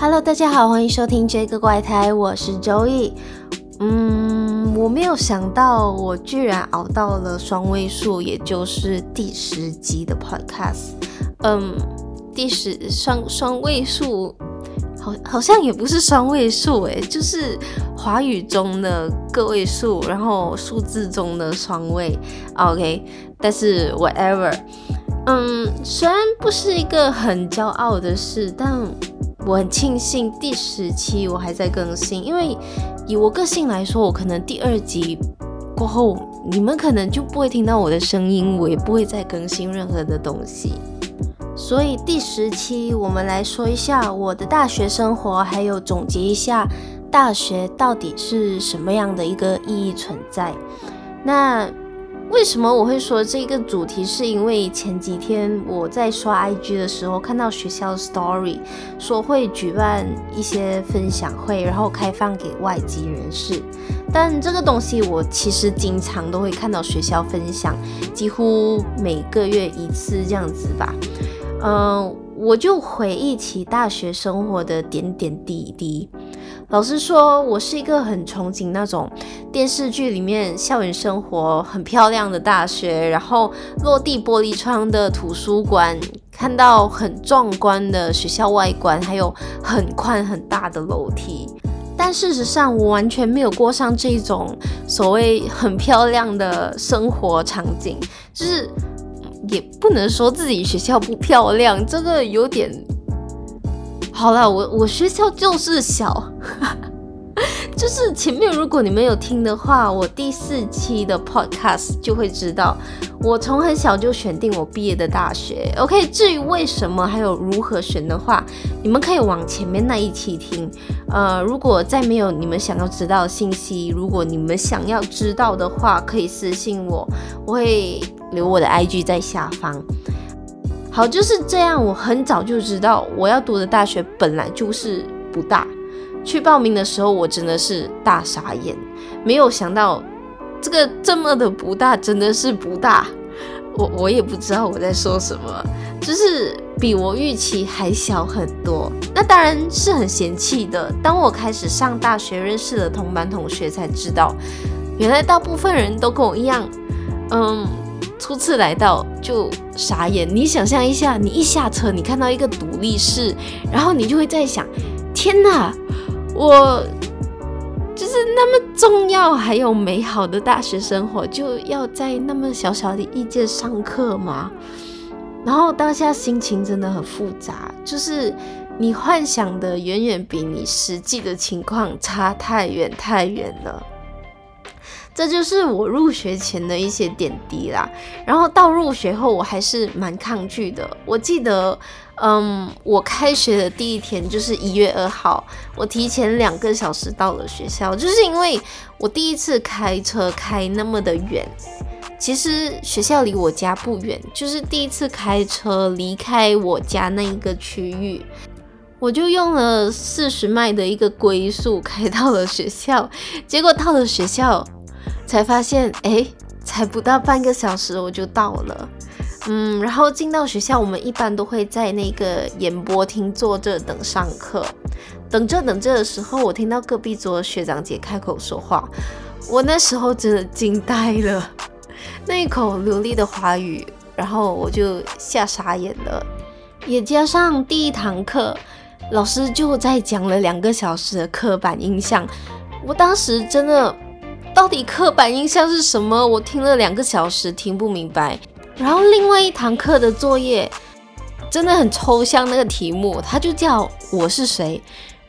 Hello，大家好，欢迎收听这个怪胎，我是周易。嗯，我没有想到我居然熬到了双位数，也就是第十集的 Podcast。嗯，第十双双位数。好，好像也不是双位数诶，就是华语中的个位数，然后数字中的双位。OK，但是 whatever，嗯，虽然不是一个很骄傲的事，但我很庆幸第十期我还在更新，因为以我个性来说，我可能第二集过后，你们可能就不会听到我的声音，我也不会再更新任何的东西。所以第十期，我们来说一下我的大学生活，还有总结一下大学到底是什么样的一个意义存在。那为什么我会说这个主题？是因为前几天我在刷 IG 的时候，看到学校 Story 说会举办一些分享会，然后开放给外籍人士。但这个东西我其实经常都会看到学校分享，几乎每个月一次这样子吧。嗯，我就回忆起大学生活的点点滴滴。老实说，我是一个很憧憬那种电视剧里面校园生活很漂亮的大学，然后落地玻璃窗的图书馆，看到很壮观的学校外观，还有很宽很大的楼梯。但事实上，我完全没有过上这种所谓很漂亮的生活场景，就是。也不能说自己学校不漂亮，这个有点好了。我我学校就是小，就是前面如果你们有听的话，我第四期的 podcast 就会知道，我从很小就选定我毕业的大学。OK，至于为什么还有如何选的话，你们可以往前面那一期听。呃，如果再没有你们想要知道的信息，如果你们想要知道的话，可以私信我，我会。留我的 IG 在下方。好，就是这样。我很早就知道我要读的大学本来就是不大。去报名的时候，我真的是大傻眼，没有想到这个这么的不大，真的是不大。我我也不知道我在说什么，就是比我预期还小很多。那当然是很嫌弃的。当我开始上大学，认识了同班同学，才知道原来大部分人都跟我一样，嗯。初次来到就傻眼，你想象一下，你一下车，你看到一个独立式，然后你就会在想，天哪，我就是那么重要还有美好的大学生活，就要在那么小小的一间上课吗？然后当下心情真的很复杂，就是你幻想的远远比你实际的情况差太远太远了。这就是我入学前的一些点滴啦，然后到入学后，我还是蛮抗拒的。我记得，嗯，我开学的第一天就是一月二号，我提前两个小时到了学校，就是因为我第一次开车开那么的远。其实学校离我家不远，就是第一次开车离开我家那一个区域，我就用了四十迈的一个龟速开到了学校，结果到了学校。才发现，哎，才不到半个小时我就到了，嗯，然后进到学校，我们一般都会在那个演播厅坐着等上课，等着等着的时候，我听到隔壁桌学长姐开口说话，我那时候真的惊呆了，那一口流利的华语，然后我就吓傻眼了，也加上第一堂课，老师就在讲了两个小时的刻板印象，我当时真的。到底刻板印象是什么？我听了两个小时听不明白。然后另外一堂课的作业真的很抽象，那个题目它就叫我是谁。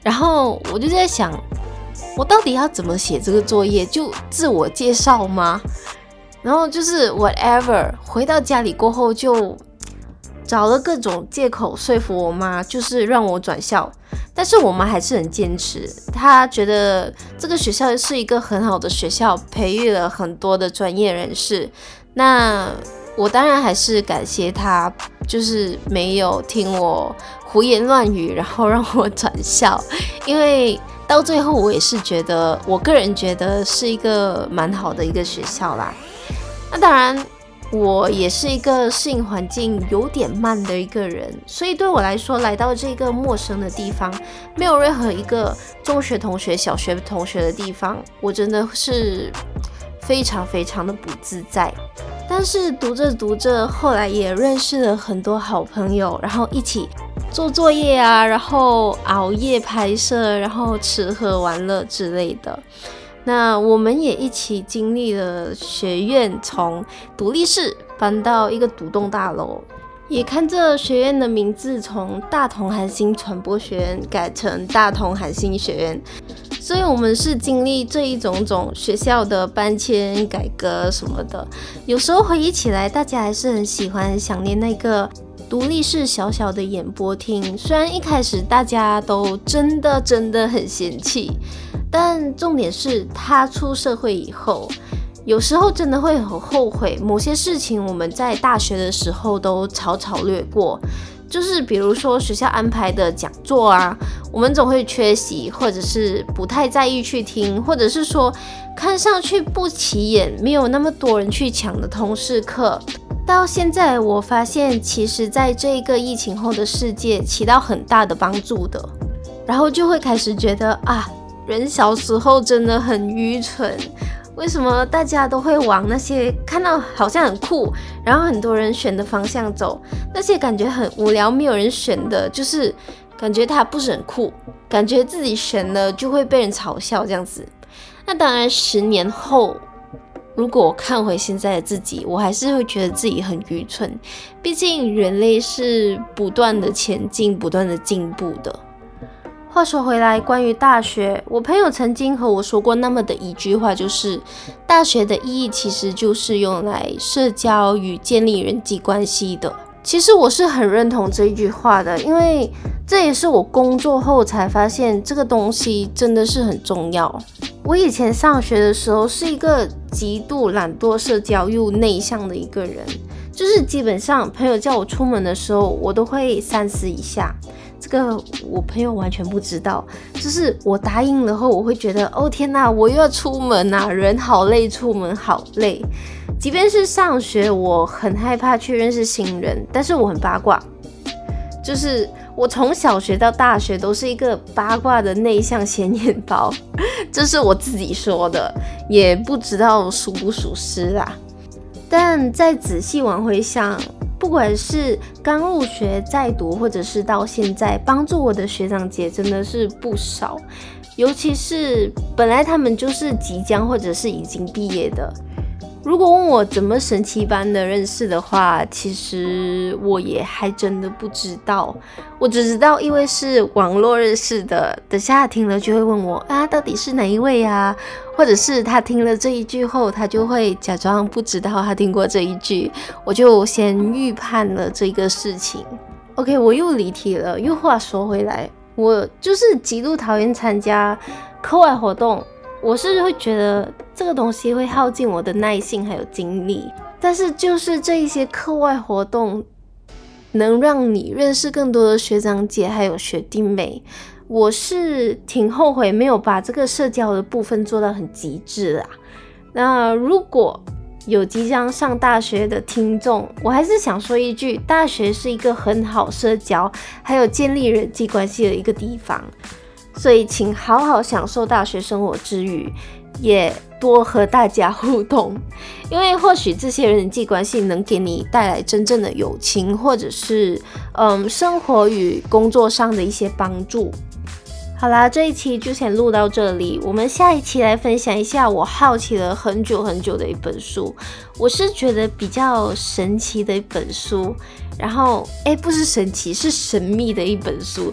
然后我就在想，我到底要怎么写这个作业？就自我介绍吗？然后就是 whatever。回到家里过后就。找了各种借口说服我妈，就是让我转校，但是我妈还是很坚持，她觉得这个学校是一个很好的学校，培育了很多的专业人士。那我当然还是感谢她，就是没有听我胡言乱语，然后让我转校，因为到最后我也是觉得，我个人觉得是一个蛮好的一个学校啦。那当然。我也是一个适应环境有点慢的一个人，所以对我来说，来到这个陌生的地方，没有任何一个中学同学、小学同学的地方，我真的是非常非常的不自在。但是读着读着，后来也认识了很多好朋友，然后一起做作业啊，然后熬夜拍摄，然后吃喝玩乐之类的。那我们也一起经历了学院从独立室搬到一个独栋大楼，也看着学院的名字从大同韩星传播学院改成大同韩星学院，所以我们是经历这一种种学校的搬迁、改革什么的。有时候回忆起来，大家还是很喜欢、想念那个独立式小小的演播厅。虽然一开始大家都真的真的很嫌弃。但重点是他出社会以后，有时候真的会很后悔某些事情。我们在大学的时候都草草略过，就是比如说学校安排的讲座啊，我们总会缺席，或者是不太在意去听，或者是说看上去不起眼、没有那么多人去抢的通识课。到现在，我发现其实在这个疫情后的世界起到很大的帮助的，然后就会开始觉得啊。人小时候真的很愚蠢，为什么大家都会往那些看到好像很酷，然后很多人选的方向走？那些感觉很无聊、没有人选的，就是感觉它不是很酷，感觉自己选了就会被人嘲笑这样子。那当然，十年后如果我看回现在的自己，我还是会觉得自己很愚蠢。毕竟人类是不断的前进、不断的进步的。话说回来，关于大学，我朋友曾经和我说过那么的一句话，就是大学的意义其实就是用来社交与建立人际关系的。其实我是很认同这一句话的，因为这也是我工作后才发现这个东西真的是很重要。我以前上学的时候是一个极度懒惰、社交又内向的一个人，就是基本上朋友叫我出门的时候，我都会三思一下。这个我朋友完全不知道，就是我答应了后，我会觉得哦天哪，我又要出门啊，人好累，出门好累。即便是上学，我很害怕去认识新人，但是我很八卦，就是我从小学到大学都是一个八卦的内向显眼包，这是我自己说的，也不知道属不属实啦。但再仔细往回想。不管是刚入学在读，或者是到现在帮助我的学长姐，真的是不少。尤其是本来他们就是即将或者是已经毕业的。如果问我怎么神奇般的认识的话，其实我也还真的不知道。我只知道，因为是网络认识的，等下听了就会问我啊，到底是哪一位呀？或者是他听了这一句后，他就会假装不知道他听过这一句，我就先预判了这个事情。OK，我又离题了。又话说回来，我就是极度讨厌参加课外活动。我是会觉得这个东西会耗尽我的耐性还有精力，但是就是这一些课外活动能让你认识更多的学长姐还有学弟妹，我是挺后悔没有把这个社交的部分做到很极致啊。那如果有即将上大学的听众，我还是想说一句，大学是一个很好社交还有建立人际关系的一个地方。所以，请好好享受大学生活之余，也多和大家互动，因为或许这些人际关系能给你带来真正的友情，或者是嗯，生活与工作上的一些帮助。好啦，这一期就先录到这里，我们下一期来分享一下我好奇了很久很久的一本书，我是觉得比较神奇的一本书，然后诶，不是神奇，是神秘的一本书。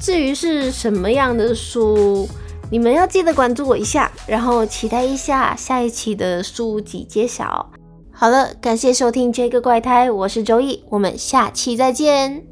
至于是什么样的书，你们要记得关注我一下，然后期待一下下一期的书籍揭晓。好了，感谢收听这个怪胎，我是周易，我们下期再见。